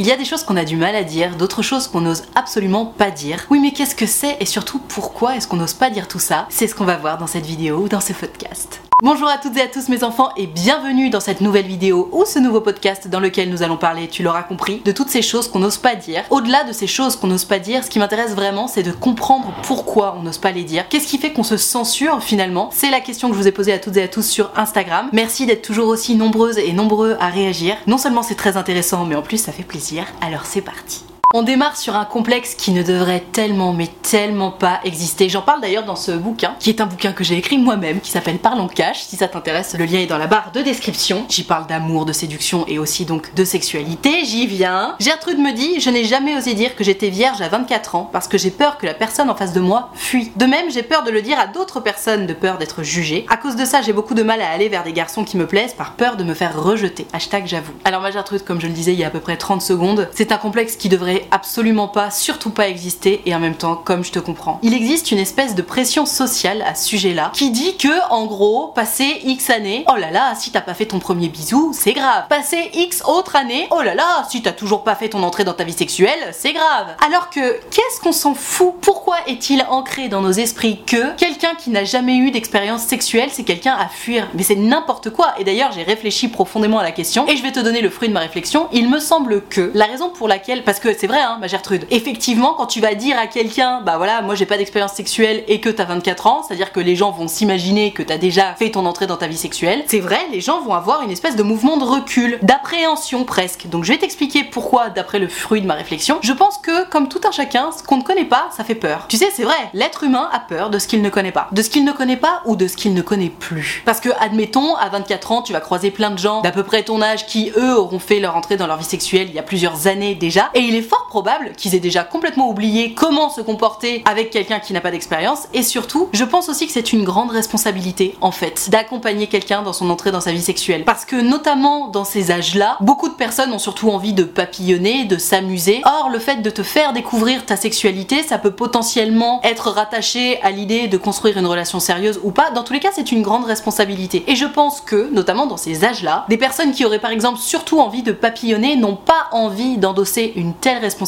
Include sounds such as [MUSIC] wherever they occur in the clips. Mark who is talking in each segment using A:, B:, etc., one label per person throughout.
A: Il y a des choses qu'on a du mal à dire, d'autres choses qu'on n'ose absolument pas dire. Oui, mais qu'est-ce que c'est et surtout pourquoi est-ce qu'on n'ose pas dire tout ça? C'est ce qu'on va voir dans cette vidéo ou dans ce podcast. Bonjour à toutes et à tous mes enfants et bienvenue dans cette nouvelle vidéo ou ce nouveau podcast dans lequel nous allons parler, tu l'auras compris, de toutes ces choses qu'on n'ose pas dire. Au-delà de ces choses qu'on n'ose pas dire, ce qui m'intéresse vraiment c'est de comprendre pourquoi on n'ose pas les dire. Qu'est-ce qui fait qu'on se censure finalement? C'est la question que je vous ai posée à toutes et à tous sur Instagram. Merci d'être toujours aussi nombreuses et nombreux à réagir. Non seulement c'est très intéressant mais en plus ça fait plaisir. Alors c'est parti. On démarre sur un complexe qui ne devrait tellement mais tellement pas exister. J'en parle d'ailleurs dans ce bouquin, qui est un bouquin que j'ai écrit moi-même, qui s'appelle Parlons cash. Si ça t'intéresse, le lien est dans la barre de description. J'y parle d'amour, de séduction et aussi donc de sexualité. J'y viens. Gertrude me dit, je n'ai jamais osé dire que j'étais vierge à 24 ans parce que j'ai peur que la personne en face de moi fuit. De même, j'ai peur de le dire à d'autres personnes de peur d'être jugée. À cause de ça, j'ai beaucoup de mal à aller vers des garçons qui me plaisent par peur de me faire rejeter. Hashtag j'avoue. Alors ma Gertrude, comme je le disais il y a à peu près 30 secondes, c'est un complexe qui devrait absolument pas, surtout pas exister et en même temps, comme je te comprends. Il existe une espèce de pression sociale à ce sujet-là qui dit que, en gros, passer X années, oh là là, si t'as pas fait ton premier bisou, c'est grave. Passer X autres années, oh là là, si t'as toujours pas fait ton entrée dans ta vie sexuelle, c'est grave. Alors que, qu'est-ce qu'on s'en fout? Pourquoi est-il ancré dans nos esprits que quelqu'un qui n'a jamais eu d'expérience sexuelle, c'est quelqu'un à fuir? Mais c'est n'importe quoi. Et d'ailleurs, j'ai réfléchi profondément à la question et je vais te donner le fruit de ma réflexion. Il me semble que la raison pour laquelle, parce que c'est vrai, hein, ma Gertrude, effectivement, quand tu vas dire à quelqu'un, bah voilà, moi j'ai pas d'expérience sexuelle et que t'as 24 ans, c'est-à-dire que les gens vont s'imaginer que t'as déjà fait ton entrée dans ta vie sexuelle, c'est vrai, les gens vont avoir une espèce de mouvement de recul, d'appréhension presque. Donc je vais t'expliquer pourquoi, d'après le fruit de ma réflexion, je pense que, comme tout un chacun, ce qu'on ne connaît pas, ça fait peur. Tu sais, c'est vrai, l'être humain a peur de ce qu'il ne connaît pas. De ce qu'il ne connaît pas ou de ce qu'il ne connaît plus. Parce que, admettons, à 24 ans, tu vas croiser plein de gens d'à peu près ton âge qui, eux, auront fait leur entrée dans leur vie sexuelle il y a plusieurs années déjà, et il est fort probable qu'ils aient déjà complètement oublié comment se comporter avec quelqu'un qui n'a pas d'expérience, et surtout, je pense aussi que c'est une grande responsabilité, en fait, d'accompagner quelqu'un dans son entrée dans sa vie sexuelle. Parce que, notamment dans ces âges-là, beaucoup de personnes ont surtout envie de papillonner, de s'amuser. Or, le fait de te faire découvrir ta sexualité, ça peut potentiellement être rattaché à l'idée de construire une relation sérieuse ou pas. Dans tous les cas, c'est une grande responsabilité. Et je pense que, notamment dans ces âges-là, des personnes qui auraient par exemple surtout envie de papillonner n'ont pas envie d'endosser une telle responsabilité.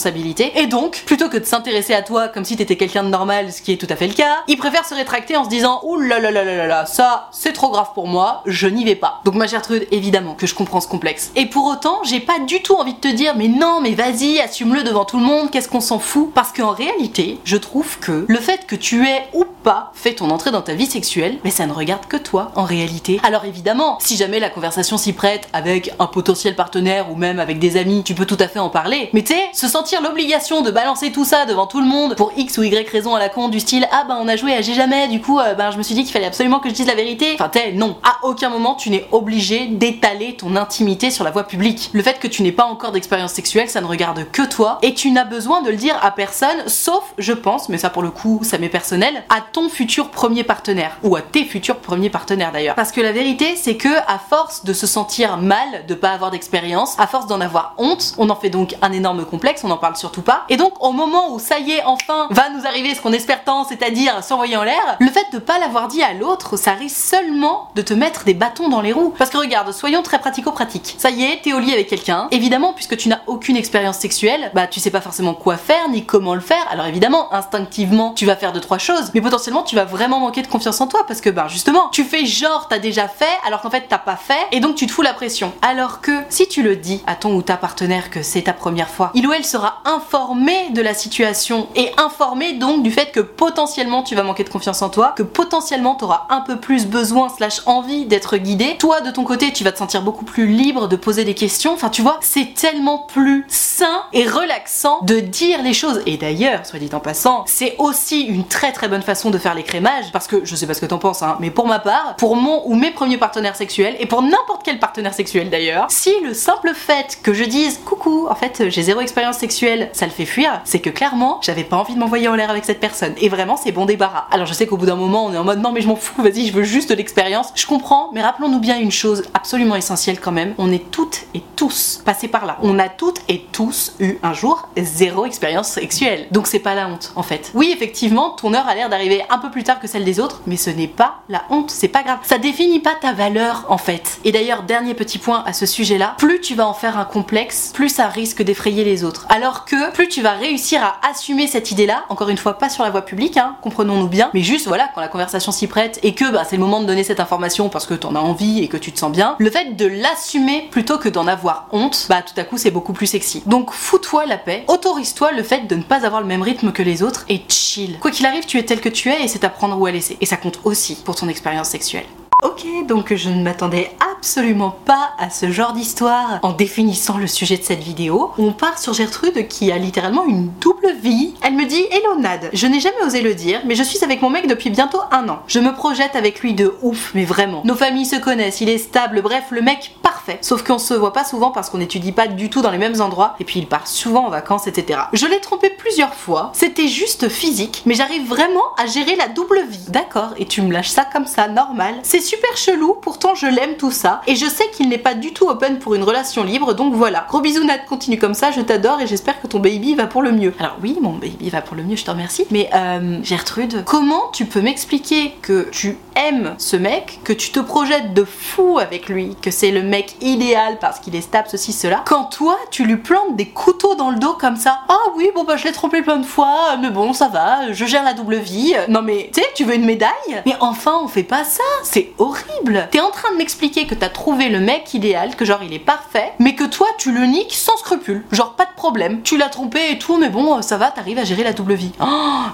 A: Et donc, plutôt que de s'intéresser à toi comme si t'étais quelqu'un de normal, ce qui est tout à fait le cas, ils préfèrent se rétracter en se disant Ouh là là là là là, ça c'est trop grave pour moi, je n'y vais pas. Donc ma Gertrude, évidemment que je comprends ce complexe. Et pour autant, j'ai pas du tout envie de te dire Mais non, mais vas-y, assume-le devant tout le monde, qu'est-ce qu'on s'en fout? Parce qu'en réalité, je trouve que le fait que tu aies ou pas fait ton entrée dans ta vie sexuelle, mais ça ne regarde que toi en réalité. Alors évidemment, si jamais la conversation s'y prête avec un potentiel partenaire ou même avec des amis, tu peux tout à fait en parler. Mais tu sais, se sentir l'obligation de balancer tout ça devant tout le monde pour X ou Y raison à la con du style ah bah on a joué à j'ai jamais, du coup euh, ben je me suis dit qu'il fallait absolument que je dise la vérité. Enfin t'es non, à aucun moment tu n'es obligé d'étaler ton intimité sur la voie publique. Le fait que tu n'aies pas encore d'expérience sexuelle, ça ne regarde que toi et tu n'as besoin de le dire à personne, sauf je pense, mais ça pour le coup ça m'est personnel, à ton futur premier partenaire ou à tes futurs premiers partenaires d'ailleurs. Parce que la vérité c'est que à force de se sentir mal de pas avoir d'expérience, à force d'en avoir honte, on en fait donc un énorme complexe, n'en parle surtout pas. Et donc au moment où ça y est, enfin va nous arriver ce qu'on espère tant, c'est-à-dire s'envoyer en l'air, le fait de pas l'avoir dit à l'autre, ça risque seulement de te mettre des bâtons dans les roues. Parce que regarde, soyons très pratico-pratiques. Ça y est, t'es au lit avec quelqu'un. Évidemment, puisque tu n'as aucune expérience sexuelle, bah tu sais pas forcément quoi faire ni comment le faire. Alors évidemment, instinctivement, tu vas faire deux trois choses, mais potentiellement tu vas vraiment manquer de confiance en toi parce que bah justement, tu fais genre t'as déjà fait alors qu'en fait t'as pas fait et donc tu te fous la pression. Alors que si tu le dis à ton ou ta partenaire que c'est ta première fois, il ou elle elle sera informée de la situation et informée donc du fait que potentiellement tu vas manquer de confiance en toi, que potentiellement tu auras un peu plus besoin slash envie d'être guidé. Toi de ton côté, tu vas te sentir beaucoup plus libre de poser des questions. Enfin, tu vois, c'est tellement plus sain et relaxant de dire les choses. Et d'ailleurs, soit dit en passant, c'est aussi une très très bonne façon de faire l'écrémage parce que je sais pas ce que t'en penses, hein, mais pour ma part, pour mon ou mes premiers partenaires sexuels et pour n'importe quel partenaire sexuel d'ailleurs, si le simple fait que je dise coucou, en fait j'ai zéro expérience sexuelle, ça le fait fuir, c'est que clairement j'avais pas envie de m'envoyer en l'air avec cette personne. Et vraiment c'est bon débarras. Alors je sais qu'au bout d'un moment on est en mode non mais je m'en fous, vas-y je veux juste de l'expérience. Je comprends, mais rappelons-nous bien une chose absolument essentielle quand même, on est toutes et tous passés par là. On a toutes et tous eu un jour zéro expérience sexuelle. Donc c'est pas la honte en fait. Oui effectivement ton heure a l'air d'arriver un peu plus tard que celle des autres, mais ce n'est pas la honte, c'est pas grave. Ça définit pas ta valeur en fait. Et d'ailleurs dernier petit point à ce sujet-là, plus tu vas en faire un complexe, plus ça risque d'effrayer les autres. Alors que plus tu vas réussir à assumer cette idée-là, encore une fois pas sur la voie publique, hein, comprenons-nous bien, mais juste voilà quand la conversation s'y prête et que bah, c'est le moment de donner cette information parce que t'en as envie et que tu te sens bien, le fait de l'assumer plutôt que d'en avoir honte, bah tout à coup c'est beaucoup plus sexy. Donc fous-toi la paix, autorise-toi le fait de ne pas avoir le même rythme que les autres et chill. Quoi qu'il arrive, tu es tel que tu es et c'est à prendre ou à laisser. Et ça compte aussi pour ton expérience sexuelle. Ok, donc je ne m'attendais absolument pas à ce genre d'histoire en définissant le sujet de cette vidéo. On part sur Gertrude qui a littéralement une double vie. Elle me dit Hello je n'ai jamais osé le dire, mais je suis avec mon mec depuis bientôt un an. Je me projette avec lui de ouf, mais vraiment. Nos familles se connaissent, il est stable, bref, le mec parfait. Sauf qu'on se voit pas souvent parce qu'on n'étudie pas du tout dans les mêmes endroits, et puis il part souvent en vacances, etc. Je l'ai trompé plusieurs fois, c'était juste physique, mais j'arrive vraiment à gérer la double vie. D'accord, et tu me lâches ça comme ça, normal. C'est super chelou, pourtant je l'aime tout ça. Et je sais qu'il n'est pas du tout open pour une relation libre, donc voilà. Gros bisous Nat, continue comme ça, je t'adore et j'espère que ton baby va pour le mieux. Alors oui, mon baby va pour le mieux, je te remercie. Mais euh, Gertrude, comment tu peux m'expliquer que tu aimes ce mec, que tu te projettes de fou avec lui, que c'est le mec idéal parce qu'il est stable, ceci, cela, quand toi tu lui plantes des couteaux dans le dos comme ça? Ah oui, bon bah je l'ai trompé plein de fois, mais bon ça va, je gère la double vie. Non mais tu sais, tu veux une médaille? Mais enfin on fait pas ça, c'est horrible. T'es en train de m'expliquer que t'as trouvé le mec idéal, que genre il est parfait, mais que toi tu le niques sans scrupule. Genre pas de problème, tu l'as trompé et tout, mais bon ça va, t'arrives à gérer la double vie. Oh,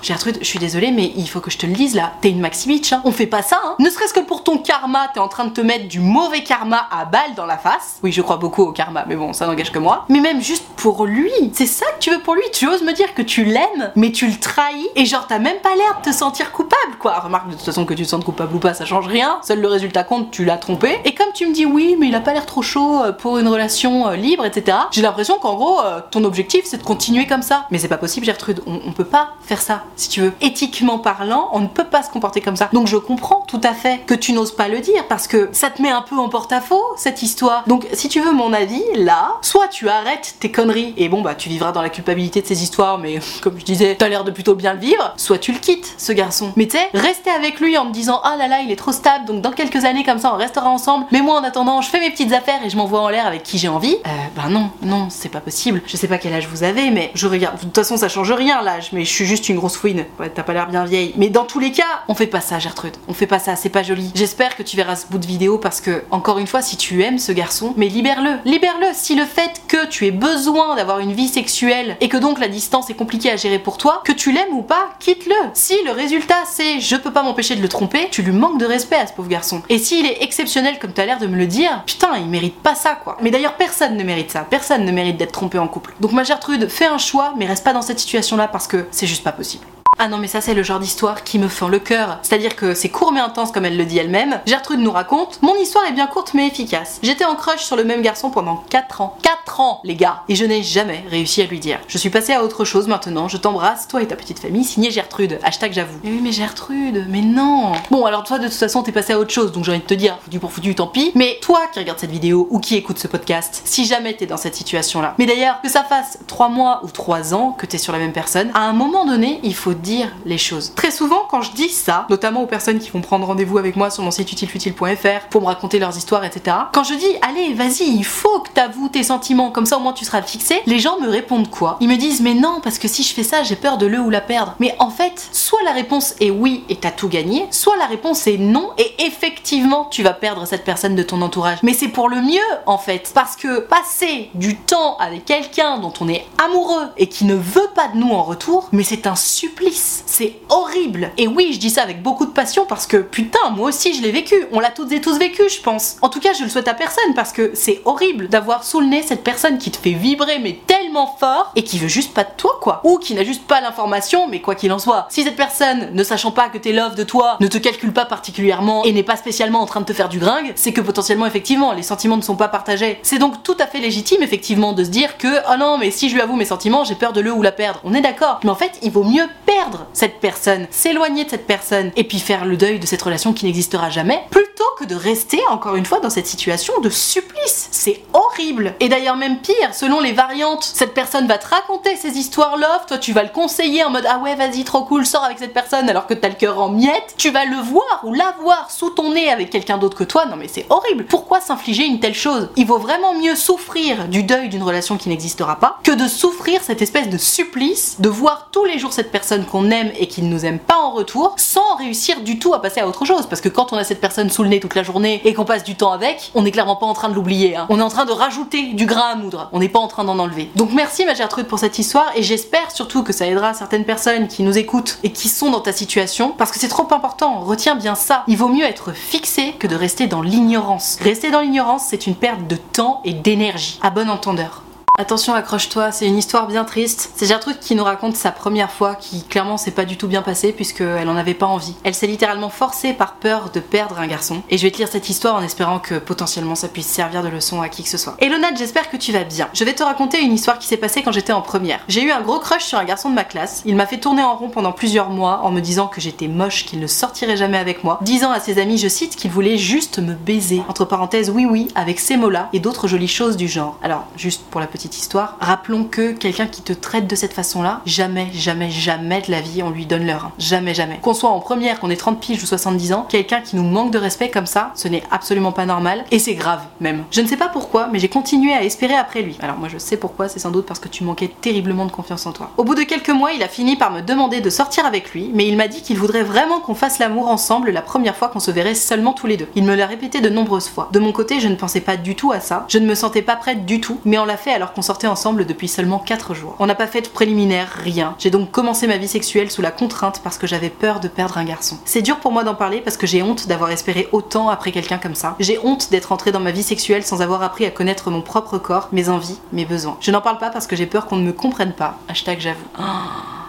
A: Gertrude, je suis désolée, mais il faut que je te le dise là, t'es une maxi bitch, hein. on fait pas ça, hein. Ne serait-ce que pour ton karma, t'es en train de te mettre du mauvais karma à balle dans la face. Oui, je crois beaucoup au karma, mais bon, ça n'engage que moi. Mais même juste pour lui, c'est ça que tu veux pour lui. Tu oses me dire que tu l'aimes, mais tu le trahis, et genre t'as même pas l'air de te sentir coupable, quoi. Remarque de toute façon que tu te sens coupable ou pas, ça change rien. Seul le résultat compte, tu l'as trompé. Et comme tu me dis oui, mais il a pas l'air trop chaud euh, pour une relation euh, libre, etc. J'ai l'impression qu'en gros, euh, ton objectif c'est de continuer comme ça. Mais c'est pas possible, Gertrude. On, peut pas faire ça, si tu veux. Éthiquement parlant, on ne peut pas se comporter comme ça. Donc je comprends tout à fait que tu n'oses pas le dire parce que ça te met un peu en porte-à-faux cette histoire. Donc si tu veux mon avis, là, soit tu arrêtes tes conneries et bon bah tu vivras dans la culpabilité de ces histoires, mais [LAUGHS] comme je disais, t'as l'air de plutôt bien le vivre, soit tu le quittes ce garçon. Mais tu sais, rester avec lui en me disant ah là là il est trop stable, donc dans quelques années comme ça on restera ensemble, mais moi en attendant je fais mes petites affaires et je m'envoie en l'air avec qui j'ai envie, euh, bah non, non, c'est pas possible. Je sais pas quel âge vous avez, mais je regarde, de toute façon ça change rien l'âge, mais je suis juste une grosse fouine. Ouais, t'as pas l'air bien vieille. Mais dans tous les cas, on fait pas ça Gertrude, on fait pas ça, c'est pas joli. J'espère que tu verras ce bout de vidéo parce que, encore une fois, si tu aimes ce garçon, mais libère-le, libère-le. Si le fait que tu aies besoin d'avoir une vie sexuelle et que donc la distance est compliquée à gérer pour toi, que tu l'aimes ou pas, quitte-le. Si le résultat c'est je peux pas m'empêcher de le tromper, tu lui manques de respect à ce pauvre Et s'il est exceptionnel comme tu as l'air de me le dire, putain, il mérite pas ça quoi. Mais d'ailleurs, personne ne mérite ça. Personne ne mérite d'être trompé en couple. Donc ma Gertrude, fais un choix, mais reste pas dans cette situation là parce que c'est juste pas possible. Ah non mais ça c'est le genre d'histoire qui me fend le cœur. C'est-à-dire que c'est court mais intense comme elle le dit elle-même. Gertrude nous raconte Mon histoire est bien courte mais efficace. J'étais en crush sur le même garçon pendant 4 ans. 4 ans les gars Et je n'ai jamais réussi à lui dire. Je suis passée à autre chose maintenant, je t'embrasse, toi et ta petite famille, signé Gertrude. Hashtag j'avoue. Mais oui mais Gertrude, mais non Bon alors toi de toute façon t'es passée à autre chose donc j'ai envie de te dire, foutu pour foutu tant pis. Mais toi qui regarde cette vidéo ou qui écoute ce podcast, si jamais t'es dans cette situation là. Mais d'ailleurs, que ça fasse 3 mois ou 3 ans que t'es sur la même personne, à un moment donné il faut dire les choses. Très souvent, quand je dis ça, notamment aux personnes qui vont prendre rendez-vous avec moi sur mon site utilefutile.fr pour me raconter leurs histoires, etc. Quand je dis, allez, vas-y, il faut que t'avoues tes sentiments, comme ça au moins tu seras fixé, les gens me répondent quoi? Ils me disent, mais non, parce que si je fais ça, j'ai peur de le ou la perdre. Mais en fait, soit la réponse est oui et t'as tout gagné, soit la réponse est non et effectivement tu vas perdre cette personne de ton entourage. Mais c'est pour le mieux en fait, parce que passer du temps avec quelqu'un dont on est amoureux et qui ne veut pas de nous en retour, mais c'est un supplice, c'est horrible. Et oui, je dis ça avec beaucoup de passion parce que putain, moi aussi je l'ai vécu, on l'a toutes et tous vécu, je pense. En tout cas, je le souhaite à personne parce que c'est horrible d'avoir sous le nez cette personne qui te fait vibrer mais tellement fort et qui veut juste pas de toi quoi, ou qui n'a juste pas l'information, mais quoi qu'il en soit, si cette personne, ne sachant pas que t'es love de toi, ne te calcule pas particulièrement et n'est pas spécialement en train de te faire du gringue, c'est que potentiellement effectivement les sentiments ne sont pas partagés. C'est donc tout à fait légitime effectivement de se dire que oh non mais si je lui avoue mes sentiments, j'ai peur de le ou la perdre. On est d'accord, mais en fait il vaut mieux perdre cette personne, s'éloigner de cette personne et puis faire le deuil de cette relation qui n'existera jamais, plutôt que de rester encore une fois dans cette situation de supplice. C'est horrible. Et d'ailleurs même pire, selon les variantes, cette personne va te raconter ses histoires love, toi tu vas le conseiller en mode ah ouais vas-y trop cool, sors avec cette personne alors que t'as le cœur en miettes, tu vas le voir ou la voir sous ton nez avec quelqu'un d'autre que toi, non mais c'est horrible. Pourquoi s'infliger une telle chose? Il vaut vraiment mieux souffrir du deuil d'une relation qui n'existera pas que de souffrir cette espèce de supplice de voir tous les jours cette personne qu'on aime et qui ne nous aime pas en retour sans réussir du tout à passer à autre chose. Parce que quand on a cette personne sous le nez toute la journée et qu'on passe du temps avec, on n'est clairement pas en train de l'oublier. Hein. On est en train de rajouter du grain à moudre. On n'est pas en train d'en enlever. Donc merci ma Gertrude pour cette histoire et j'espère surtout que ça aidera certaines personnes qui nous écoutent et qui sont dans ta situation parce que c'est trop important. Retiens bien ça. Il vaut mieux être fixé que de rester dans l'ignorance. Rester dans l'ignorance, c'est une perte de temps et d'énergie. À bon entendeur. Attention, accroche-toi, c'est une histoire bien triste. C'est Gertrude qui nous raconte sa première fois, qui clairement s'est pas du tout bien passée puisqu'elle en avait pas envie. Elle s'est littéralement forcée par peur de perdre un garçon. Et je vais te lire cette histoire en espérant que potentiellement ça puisse servir de leçon à qui que ce soit. Elona, j'espère que tu vas bien. Je vais te raconter une histoire qui s'est passée quand j'étais en première. J'ai eu un gros crush sur un garçon de ma classe. Il m'a fait tourner en rond pendant plusieurs mois en me disant que j'étais moche, qu'il ne sortirait jamais avec moi, disant à ses amis, je cite, qu'il voulait juste me baiser. Entre parenthèses, oui oui, avec ces mots-là et d'autres jolies choses du genre. Alors, juste pour la petite histoire, rappelons que quelqu'un qui te traite de cette façon-là, jamais, jamais, jamais de la vie on lui donne l'heure. Jamais, jamais. Qu'on soit en première, qu'on ait 30 piges ou 70 ans, quelqu'un qui nous manque de respect comme ça, ce n'est absolument pas normal et c'est grave même. Je ne sais pas pourquoi, mais j'ai continué à espérer après lui. Alors moi je sais pourquoi, c'est sans doute parce que tu manquais terriblement de confiance en toi. Au bout de quelques mois, il a fini par me demander de sortir avec lui, mais il m'a dit qu'il voudrait vraiment qu'on fasse l'amour ensemble la première fois qu'on se verrait seulement tous les deux. Il me l'a répété de nombreuses fois. De mon côté, je ne pensais pas du tout à ça, je ne me sentais pas prête du tout, mais on l'a fait alors qu'on ensemble depuis seulement 4 jours. On n'a pas fait de préliminaire, rien. J'ai donc commencé ma vie sexuelle sous la contrainte parce que j'avais peur de perdre un garçon. C'est dur pour moi d'en parler parce que j'ai honte d'avoir espéré autant après quelqu'un comme ça. J'ai honte d'être entrée dans ma vie sexuelle sans avoir appris à connaître mon propre corps, mes envies, mes besoins. Je n'en parle pas parce que j'ai peur qu'on ne me comprenne pas. Hashtag j'avoue.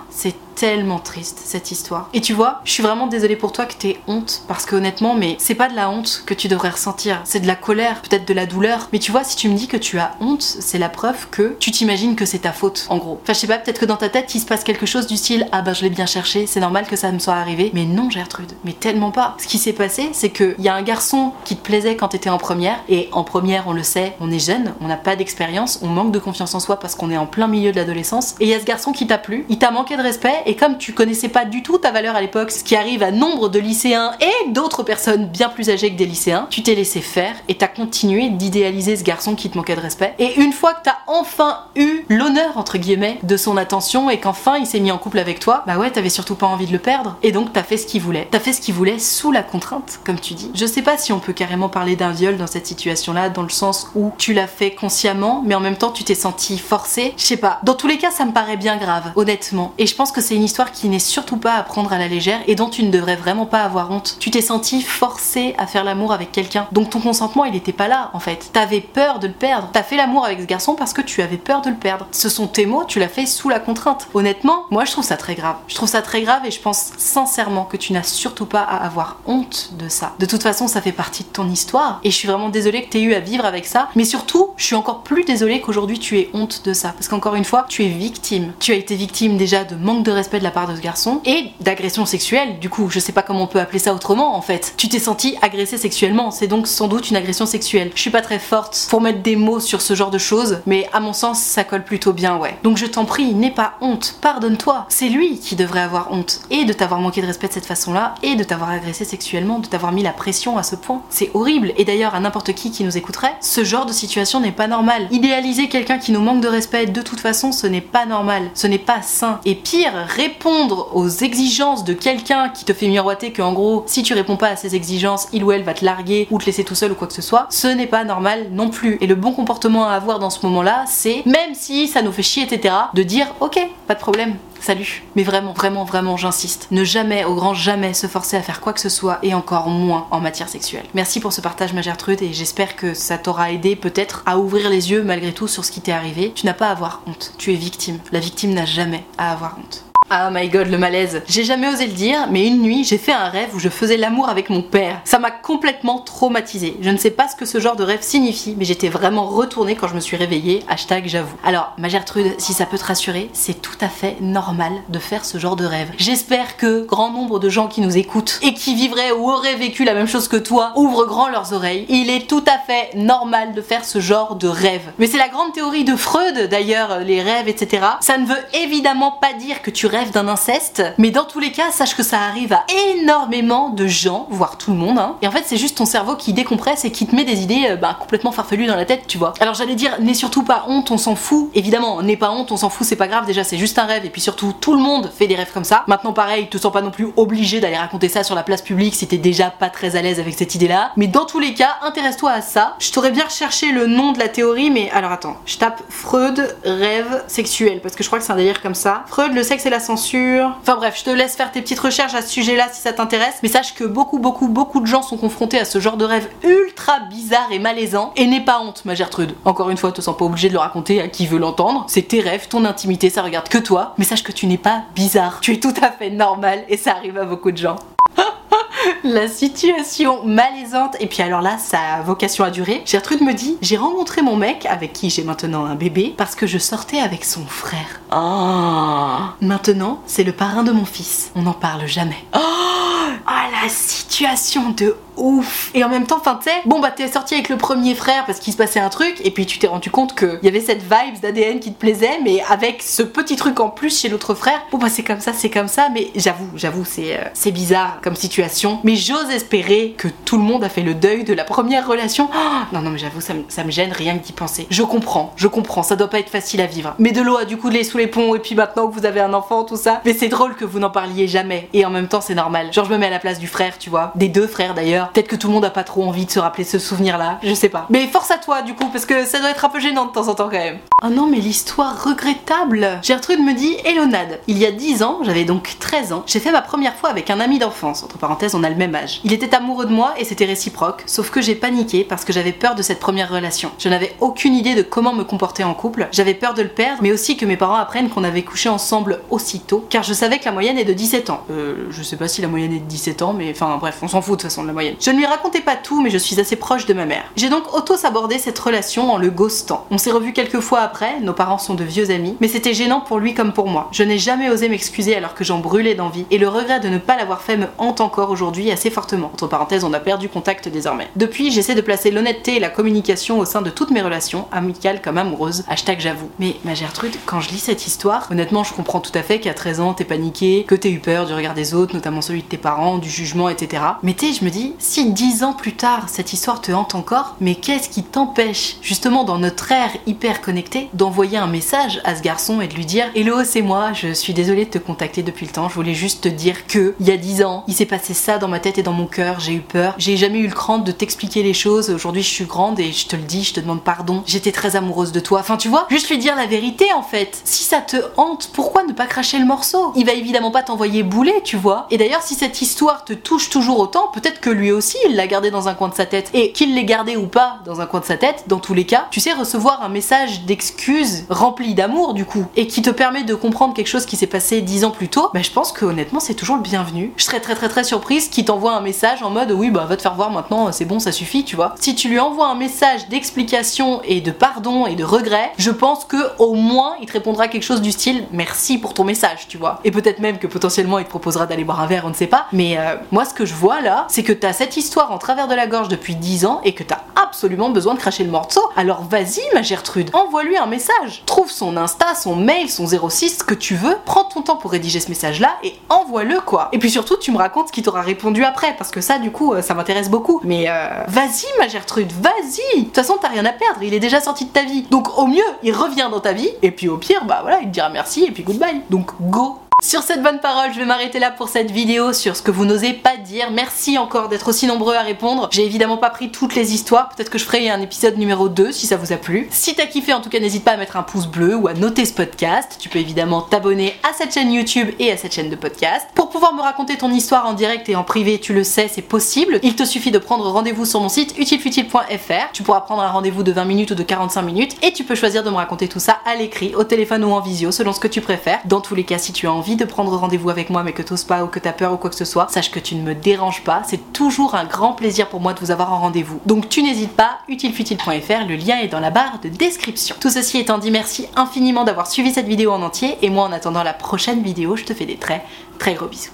A: c'est tellement triste cette histoire. Et tu vois, je suis vraiment désolée pour toi que t'aies honte parce que honnêtement, mais c'est pas de la honte que tu devrais ressentir, c'est de la colère, peut-être de la douleur. Mais tu vois, si tu me dis que tu as honte, c'est la preuve que tu t'imagines que c'est ta faute, en gros. Enfin, je sais pas, peut-être que dans ta tête il se passe quelque chose du style ah bah je l'ai bien cherché, c'est normal que ça me soit arrivé. Mais non, Gertrude, mais tellement pas. Ce qui s'est passé, c'est que y a un garçon qui te plaisait quand t'étais en première et en première, on le sait, on est jeune, on n'a pas d'expérience, on manque de confiance en soi parce qu'on est en plein milieu de l'adolescence. Et il y a ce garçon qui t'a plu, il t'a manqué de respect et comme tu connaissais pas du tout ta valeur à l'époque, ce qui arrive à nombre de lycéens et d'autres personnes bien plus âgées que des lycéens, tu t'es laissé faire et t'as continué d'idéaliser ce garçon qui te manquait de respect. Et une fois que t'as enfin eu l'honneur, entre guillemets, de son attention et qu'enfin il s'est mis en couple avec toi, bah ouais, t'avais surtout pas envie de le perdre. Et donc t'as fait ce qu'il voulait. T'as fait ce qu'il voulait sous la contrainte, comme tu dis. Je sais pas si on peut carrément parler d'un viol dans cette situation-là, dans le sens où tu l'as fait consciemment, mais en même temps tu t'es senti forcé. Je sais pas. Dans tous les cas, ça me paraît bien grave, honnêtement. Et je pense que c'est une histoire qui n'est surtout pas à prendre à la légère et dont tu ne devrais vraiment pas avoir honte. Tu t'es senti forcé à faire l'amour avec quelqu'un. Donc ton consentement, il était pas là en fait. T'avais peur de le perdre. T'as fait l'amour avec ce garçon parce que tu avais peur de le perdre. Ce sont tes mots, tu l'as fait sous la contrainte. Honnêtement, moi je trouve ça très grave. Je trouve ça très grave et je pense sincèrement que tu n'as surtout pas à avoir honte de ça. De toute façon, ça fait partie de ton histoire et je suis vraiment désolée que tu aies eu à vivre avec ça. Mais surtout, je suis encore plus désolée qu'aujourd'hui tu aies honte de ça. Parce qu'encore une fois, tu es victime. Tu as été victime déjà de manque de de la part de ce garçon et d'agression sexuelle. Du coup, je sais pas comment on peut appeler ça autrement en fait. Tu t'es senti agressé sexuellement, c'est donc sans doute une agression sexuelle. Je suis pas très forte pour mettre des mots sur ce genre de choses, mais à mon sens, ça colle plutôt bien, ouais. Donc je t'en prie, n'aie pas honte, pardonne-toi. C'est lui qui devrait avoir honte et de t'avoir manqué de respect de cette façon-là et de t'avoir agressé sexuellement, de t'avoir mis la pression à ce point. C'est horrible. Et d'ailleurs, à n'importe qui qui nous écouterait, ce genre de situation n'est pas normal. Idéaliser quelqu'un qui nous manque de respect de toute façon, ce n'est pas normal. Ce n'est pas sain. Et pire, répondre aux exigences de quelqu'un qui te fait miroiter que en gros, si tu réponds pas à ses exigences, il ou elle va te larguer ou te laisser tout seul ou quoi que ce soit, ce n'est pas normal non plus. Et le bon comportement à avoir dans ce moment-là, c'est, même si ça nous fait chier, etc., de dire ok, pas de problème, salut. Mais vraiment, vraiment, vraiment, j'insiste. Ne jamais, au grand jamais, se forcer à faire quoi que ce soit et encore moins en matière sexuelle. Merci pour ce partage, ma Gertrude, et j'espère que ça t'aura aidé peut-être à ouvrir les yeux malgré tout sur ce qui t'est arrivé. Tu n'as pas à avoir honte. Tu es victime. La victime n'a jamais à avoir honte. Ah my god, le malaise. J'ai jamais osé le dire, mais une nuit, j'ai fait un rêve où je faisais l'amour avec mon père. Ça m'a complètement traumatisée. Je ne sais pas ce que ce genre de rêve signifie, mais j'étais vraiment retournée quand je me suis réveillée. Hashtag j'avoue. Alors, ma Gertrude, si ça peut te rassurer, c'est tout à fait normal de faire ce genre de rêve. J'espère que grand nombre de gens qui nous écoutent et qui vivraient ou auraient vécu la même chose que toi ouvrent grand leurs oreilles. Il est tout à fait normal de faire ce genre de rêve. Mais c'est la grande théorie de Freud, d'ailleurs, les rêves, etc. Ça ne veut évidemment pas dire que tu rêves d'un inceste, mais dans tous les cas, sache que ça arrive à énormément de gens, voire tout le monde. Hein. Et en fait, c'est juste ton cerveau qui décompresse et qui te met des idées euh, bah, complètement farfelues dans la tête, tu vois. Alors j'allais dire, n'aie surtout pas honte, on s'en fout. Évidemment, n'aie pas honte, on s'en fout, c'est pas grave. Déjà, c'est juste un rêve. Et puis surtout, tout le monde fait des rêves comme ça. Maintenant, pareil, te sens pas non plus obligé d'aller raconter ça sur la place publique si t'es déjà pas très à l'aise avec cette idée-là. Mais dans tous les cas, intéresse-toi à ça. Je t'aurais bien recherché le nom de la théorie, mais alors attends, je tape Freud rêve sexuel parce que je crois que c'est un délire comme ça. Freud, le sexe et la Enfin bref, je te laisse faire tes petites recherches à ce sujet-là si ça t'intéresse. Mais sache que beaucoup, beaucoup, beaucoup de gens sont confrontés à ce genre de rêve ultra bizarre et malaisant. Et n'aie pas honte, ma Gertrude. Encore une fois, te sens pas obligé de le raconter à qui veut l'entendre. C'est tes rêves, ton intimité, ça regarde que toi. Mais sache que tu n'es pas bizarre. Tu es tout à fait normal et ça arrive à beaucoup de gens. [LAUGHS] la situation malaisante. Et puis alors là, ça a vocation à durer. Gertrude me dit J'ai rencontré mon mec, avec qui j'ai maintenant un bébé, parce que je sortais avec son frère. Oh Maintenant, c'est le parrain de mon fils. On n'en parle jamais. Oh Oh la situation de ouf Et en même temps, enfin tu sais, bon bah t'es sorti avec le premier frère parce qu'il se passait un truc, et puis tu t'es rendu compte qu'il y avait cette vibe d'ADN qui te plaisait, mais avec ce petit truc en plus chez l'autre frère, bon bah c'est comme ça, c'est comme ça, mais j'avoue, j'avoue, c'est euh, bizarre comme situation, mais j'ose espérer que tout le monde a fait le deuil de la première relation. Oh, non non mais j'avoue, ça, me- ça me gêne rien que d'y penser. Je comprends, je comprends, ça doit pas être facile à vivre. Mais de l'eau a du couler sous les ponts, et puis maintenant que vous avez un enfant, tout ça, mais c'est drôle que vous n'en parliez jamais, et en même temps c'est normal. Genre je me mets à la place du frère, tu vois, des deux frères d'ailleurs. Peut-être que tout le monde a pas trop envie de se rappeler ce souvenir-là, je sais pas. Mais force à toi du coup, parce que ça doit être un peu gênant de temps en temps quand même. Oh non, mais l'histoire regrettable Gertrude me dit Elonade, il y a 10 ans, j'avais donc 13 ans, j'ai fait ma première fois avec un ami d'enfance, entre parenthèses, on a le même âge. Il était amoureux de moi et c'était réciproque, sauf que j'ai paniqué parce que j'avais peur de cette première relation. Je n'avais aucune idée de comment me comporter en couple, j'avais peur de le perdre, mais aussi que mes parents apprennent qu'on avait couché ensemble aussitôt, car je savais que la moyenne est de 17 ans. Euh, je sais pas si la moyenne est de 17 ans, mais enfin bref, on s'en fout de toute façon de la moyenne. Je ne lui racontais pas tout, mais je suis assez proche de ma mère. J'ai donc auto-sabordé cette relation en le ghostant. On s'est revus quelques fois après, nos parents sont de vieux amis, mais c'était gênant pour lui comme pour moi. Je n'ai jamais osé m'excuser alors que j'en brûlais d'envie, et le regret de ne pas l'avoir fait me hante encore aujourd'hui assez fortement. Entre parenthèses, on a perdu contact désormais. Depuis, j'essaie de placer l'honnêteté et la communication au sein de toutes mes relations, amicales comme amoureuses. Hashtag j'avoue. Mais ma Gertrude, quand je lis cette histoire, honnêtement, je comprends tout à fait qu'à 13 ans, t'es paniqué, que t'aies eu peur du regard des autres, notamment celui de tes parents, du jugement, etc. Mais tu je me dis, si 10 ans plus tard, cette histoire te hante encore, mais qu'est-ce qui t'empêche, justement dans notre ère hyper connectée, d'envoyer un message à ce garçon et de lui dire Hello, c'est moi, je suis désolée de te contacter depuis le temps, je voulais juste te dire que, il y a 10 ans, il s'est passé ça dans ma tête et dans mon cœur, j'ai eu peur, j'ai jamais eu le cran de t'expliquer les choses, aujourd'hui je suis grande et je te le dis, je te demande pardon, j'étais très amoureuse de toi. Enfin, tu vois, juste lui dire la vérité en fait. Si ça te hante, pourquoi ne pas cracher le morceau? Il va évidemment pas t'envoyer bouler, tu vois. Et d'ailleurs, si cette l'histoire te touche toujours autant, peut-être que lui aussi il l'a gardé dans un coin de sa tête. Et qu'il l'ait gardé ou pas dans un coin de sa tête, dans tous les cas, tu sais recevoir un message d'excuse rempli d'amour du coup, et qui te permet de comprendre quelque chose qui s'est passé dix ans plus tôt, bah je pense que honnêtement c'est toujours le bienvenu. Je serais très très très surprise qu'il t'envoie un message en mode oui bah va te faire voir maintenant, c'est bon, ça suffit, tu vois. Si tu lui envoies un message d'explication et de pardon et de regret, je pense que au moins il te répondra quelque chose du style merci pour ton message, tu vois. Et peut-être même que potentiellement il te proposera d'aller boire un verre, on ne sait pas. Mais euh, moi ce que je vois là, c'est que t'as cette histoire en travers de la gorge depuis 10 ans et que t'as absolument besoin de cracher le morceau. Alors vas-y ma Gertrude, envoie-lui un message. Trouve son Insta, son mail, son 06, ce que tu veux. Prends ton temps pour rédiger ce message là et envoie-le quoi. Et puis surtout tu me racontes ce qui t'aura répondu après parce que ça du coup euh, ça m'intéresse beaucoup. Mais euh, vas-y ma Gertrude, vas-y. De toute façon t'as rien à perdre, il est déjà sorti de ta vie. Donc au mieux il revient dans ta vie et puis au pire bah voilà il te dira merci et puis goodbye. Donc go sur cette bonne parole, je vais m'arrêter là pour cette vidéo sur ce que vous n'osez pas dire. Merci encore d'être aussi nombreux à répondre. J'ai évidemment pas pris toutes les histoires, peut-être que je ferai un épisode numéro 2 si ça vous a plu. Si t'as kiffé, en tout cas, n'hésite pas à mettre un pouce bleu ou à noter ce podcast. Tu peux évidemment t'abonner à cette chaîne YouTube et à cette chaîne de podcast. Pour pouvoir me raconter ton histoire en direct et en privé, tu le sais, c'est possible. Il te suffit de prendre rendez-vous sur mon site utilefutile.fr. Tu pourras prendre un rendez-vous de 20 minutes ou de 45 minutes et tu peux choisir de me raconter tout ça à l'écrit, au téléphone ou en visio, selon ce que tu préfères. Dans tous les cas, si tu as envie de prendre rendez-vous avec moi mais que t'oses pas ou que t'as peur ou quoi que ce soit, sache que tu ne me déranges pas. C'est toujours un grand plaisir pour moi de vous avoir en rendez-vous. Donc tu n'hésites pas, utilefutile.fr, le lien est dans la barre de description. Tout ceci étant dit, merci infiniment d'avoir suivi cette vidéo en entier et moi en attendant la prochaine vidéo, je te fais des très très gros bisous.